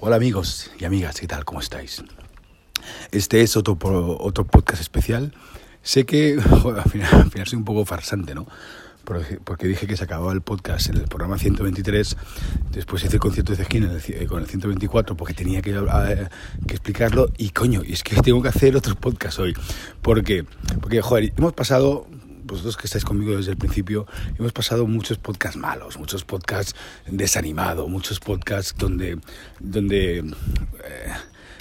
Hola amigos y amigas, ¿qué tal? ¿Cómo estáis? Este es otro, otro podcast especial. Sé que al, final, al final soy un poco farsante, ¿no? porque dije que se acababa el podcast en el programa 123, después hice el concierto de esquina con el 124 porque tenía que, que, explicarlo y coño, y es que tengo que hacer otro podcast hoy. ¿Por qué? Porque, joder, hemos pasado vosotros que estáis conmigo desde el principio, hemos pasado muchos podcasts malos, muchos podcasts desanimados, muchos podcasts donde, donde eh,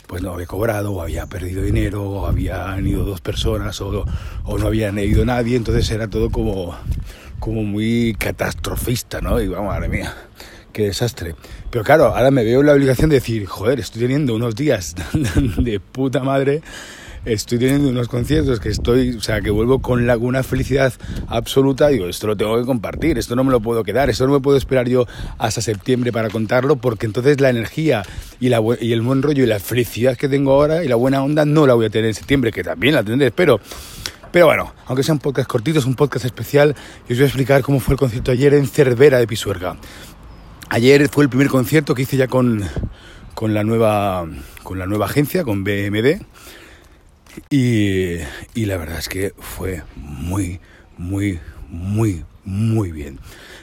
pues no había cobrado, o había perdido dinero, o habían ido dos personas, o, o no habían ido nadie, entonces era todo como como muy catastrofista, ¿no? Y vamos, madre mía, qué desastre. Pero claro, ahora me veo la obligación de decir, joder, estoy teniendo unos días de puta madre, estoy teniendo unos conciertos que estoy, o sea, que vuelvo con la, una felicidad absoluta, digo, esto lo tengo que compartir, esto no me lo puedo quedar, esto no me puedo esperar yo hasta septiembre para contarlo, porque entonces la energía y, la, y el buen rollo y la felicidad que tengo ahora y la buena onda no la voy a tener en septiembre, que también la tendré, pero pero bueno, aunque sea un podcast cortito, es un podcast especial y os voy a explicar cómo fue el concierto ayer en Cervera de Pisuerga. Ayer fue el primer concierto que hice ya con, con, la, nueva, con la nueva agencia, con BMD. Y, la verdad es que fue muy, muy, muy, muy bien.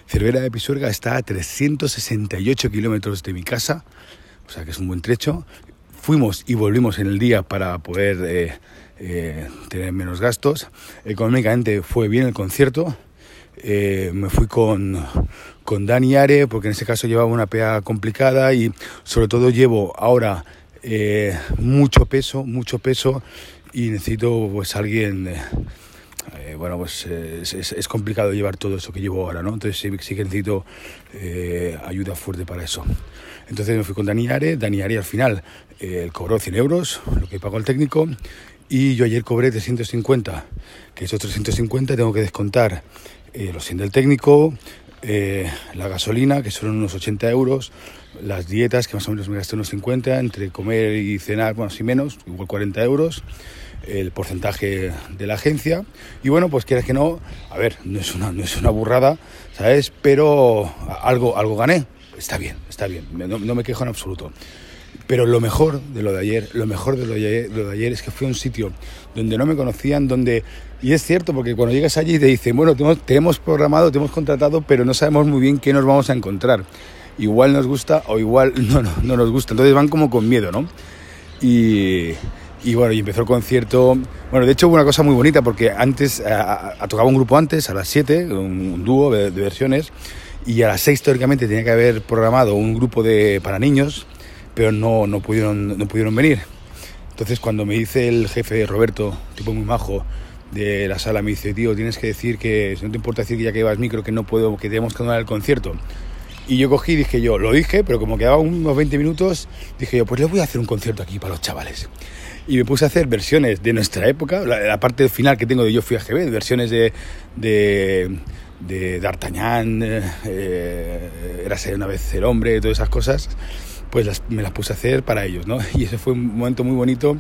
Cervera de Pisuerga está a 368 kilómetros de mi casa, o sea que es un buen trecho. Fuimos y volvimos en el día para poder eh, eh, tener menos gastos. Económicamente fue bien el concierto. Eh, me fui con, con Dani Are, porque en ese caso llevaba una PA complicada y sobre todo llevo ahora mucho peso, mucho peso y necesito pues alguien... bueno, pues es, complicado llevar todo eso que llevo ahora, ¿no? Entonces sí, sí que necesito ayuda fuerte para eso. Entonces me fui con Dani Are, Dani Are al final cobró 100 euros, lo que pagó el técnico, y yo ayer cobré 350, que esos 350 tengo que descontar eh, los 100 del técnico, eh, la gasolina, que son unos 80 euros, las dietas, que más o menos me gasté unos 50, entre comer y cenar, bueno, si menos, igual 40 euros, el porcentaje de la agencia. Y bueno, pues quieras que no, a ver, no es una, no es una burrada, ¿sabes? Pero algo, algo gané. Está bien, está bien, no, no me quejo en absoluto. Pero lo mejor de lo de ayer, lo mejor de lo de ayer, es que fue un sitio donde no me conocían, donde... Y es cierto, porque cuando llegas allí te dicen, bueno, te hemos, programado, te hemos contratado, pero no sabemos muy bien qué nos vamos a encontrar. Igual nos gusta o igual no, no, no nos gusta. Entonces van como con miedo, ¿no? Y, y bueno, y empezó el concierto. Bueno, de hecho hubo una cosa muy bonita porque antes, a, tocaba un grupo antes, a las 7, un, dúo de, de, versiones, y a las 6 teóricamente tenía que haber programado un grupo de, para niños pero no, no, pudieron, no pudieron venir. Entonces cuando me dice el jefe Roberto, tipo muy majo, de la sala, me dice, tío, tienes que decir que, si no te importa decir que ya que llevas micro, que no puedo, que tenemos que anular el concierto. Y yo cogí y dije yo, lo dije, pero como quedaban unos 20 minutos, dije yo, pues le voy a hacer un concierto aquí para los chavales. Y me puse a hacer versiones de nuestra época, la, parte final que tengo de Yo fui a GB, versiones de, de, de D'Artagnan, eh, eh Era ser una vez el hombre, todas esas cosas pues me las puse a hacer para ellos, ¿no? Y ese fue un momento muy bonito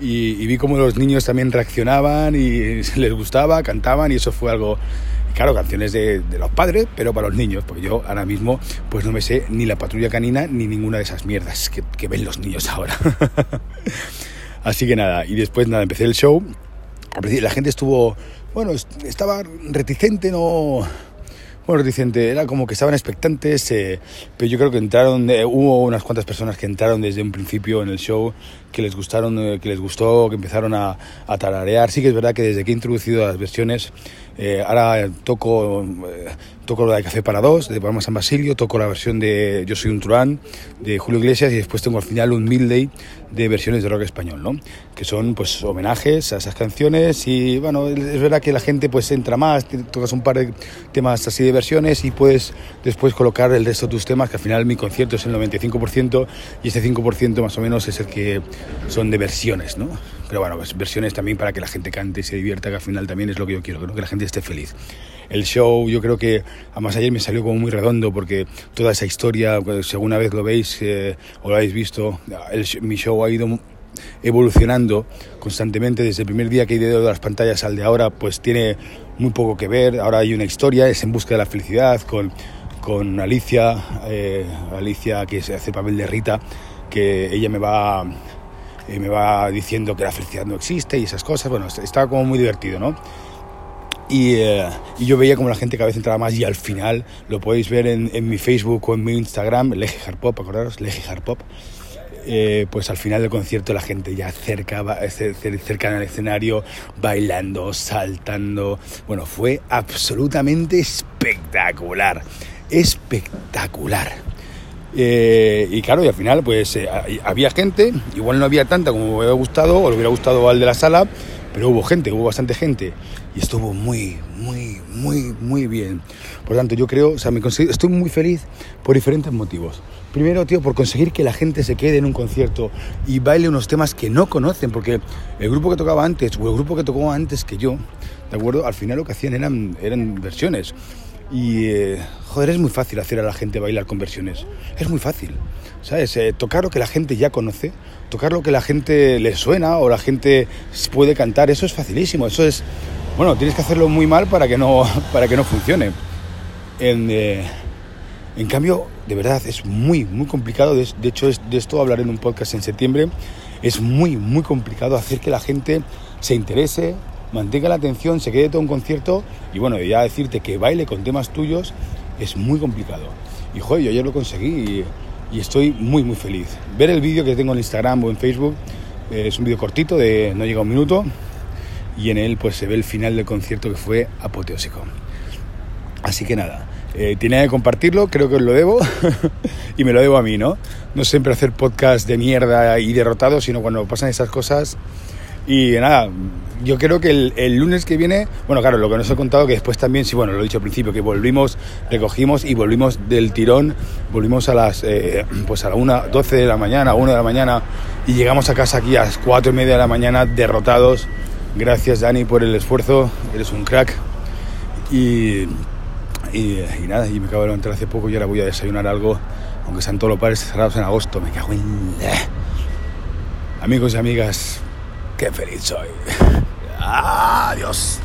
y, vi cómo los niños también reaccionaban y les gustaba, cantaban y eso fue algo, claro, canciones de, los padres, pero para los niños, porque yo ahora mismo pues no me sé ni la patrulla canina ni ninguna de esas mierdas que, que ven los niños ahora. Así que nada, y después nada, empecé el show, la gente estuvo, bueno, estaba reticente, no bueno, reticente, era como que estaban expectantes, eh, pero yo creo que entraron, eh, hubo unas cuantas personas que entraron desde un principio en el show, que les gustaron, eh, que les gustó, que empezaron a, a, tararear. Sí que es verdad que desde que he introducido las versiones, ahora toco toco la de Café para Dos, de Palma San Basilio, toco la versión de Yo soy un truán, de Julio Iglesias, y después tengo al final un Midday de versiones de rock español, ¿no? Que son, pues, homenajes a esas canciones y, bueno, es verdad que la gente, pues, entra más, tocas un par de temas así de versiones y puedes después colocar el resto de tus temas, que al final mi concierto es el 95% y ese 5% más o menos es el que son de versiones, ¿no? Pero bueno, pues versiones también para que la gente cante y se divierta, que al final también es lo que yo quiero, que la gente esté feliz. El show yo creo que además ayer me salió como muy redondo porque toda esa historia, pues, si alguna vez lo veis eh, o lo habéis visto, mi show ha ido evolucionando constantemente desde el primer día que he ido de las pantallas al de ahora pues tiene muy poco que ver ahora hay una historia es en busca de la felicidad con, con Alicia eh, Alicia que se hace papel de Rita que ella me va, eh, me va diciendo que la felicidad no existe y esas cosas. Bueno, estaba como muy divertido, ¿no? Y, eh, y, yo veía como la gente cada vez entraba más y al final lo podéis ver en, mi Facebook o en mi Instagram, Leje Harpop, acordaros, Leje Harpop. Eh, pues al final del concierto la gente ya cerca, cerca del escenario, bailando, saltando. Bueno, fue absolutamente espectacular, espectacular. Eh, y claro, y al final pues eh, había gente, igual no había tanta como me hubiera gustado o le hubiera gustado al de la sala, pero hubo gente, hubo bastante gente y estuvo muy, muy, muy, muy bien. Por tanto, yo creo, o sea, me estoy muy feliz por diferentes motivos. Primero, tío, por conseguir que la gente se quede en un concierto y baile unos temas que no conocen, porque el grupo que tocaba antes o el grupo que tocó antes que yo, ¿de acuerdo? Al final lo que hacían eran, eran versiones. Y, eh, joder, es muy fácil hacer a la gente bailar con versiones. Es muy fácil, ¿sabes? Eh, tocar lo que la gente ya conoce, tocar lo que la gente le suena o la gente puede cantar, eso es facilísimo. Eso es, bueno, tienes que hacerlo muy mal para que no, para que no funcione. Eh, en cambio, de verdad, es muy, muy complicado. De, hecho, de esto hablaré en un podcast en septiembre. Es muy, muy complicado hacer que la gente se interese, mantenga la atención, se quede todo un concierto y bueno, ya decirte que baile con temas tuyos es muy complicado. Y joder, yo ayer lo conseguí y, estoy muy, muy feliz. Ver el vídeo que tengo en Instagram o en Facebook eh, es un vídeo cortito de no llega un minuto y en él pues se ve el final del concierto que fue apoteósico. Así que nada, eh, tenía que compartirlo, creo que os lo debo y me lo debo a mí, ¿no? No siempre hacer podcast de mierda y derrotado, sino cuando pasan esas cosas. Y nada, yo creo que el, lunes que viene, bueno, claro, lo que nos he contado que después también, sí, bueno, lo he dicho al principio, que volvimos, recogimos y volvimos del tirón, volvimos a las, eh, pues a la 1, 12 de la mañana, 1 de la mañana y llegamos a casa aquí a las 4 y media de la mañana derrotados. Gracias Dani por el esfuerzo, eres un crack. Y y, nada, y me acabo de levantar hace poco y ahora voy a desayunar algo, aunque sean todos los pares cerrados en agosto. Me cago en. Amigos y amigas, qué feliz soy. Adiós.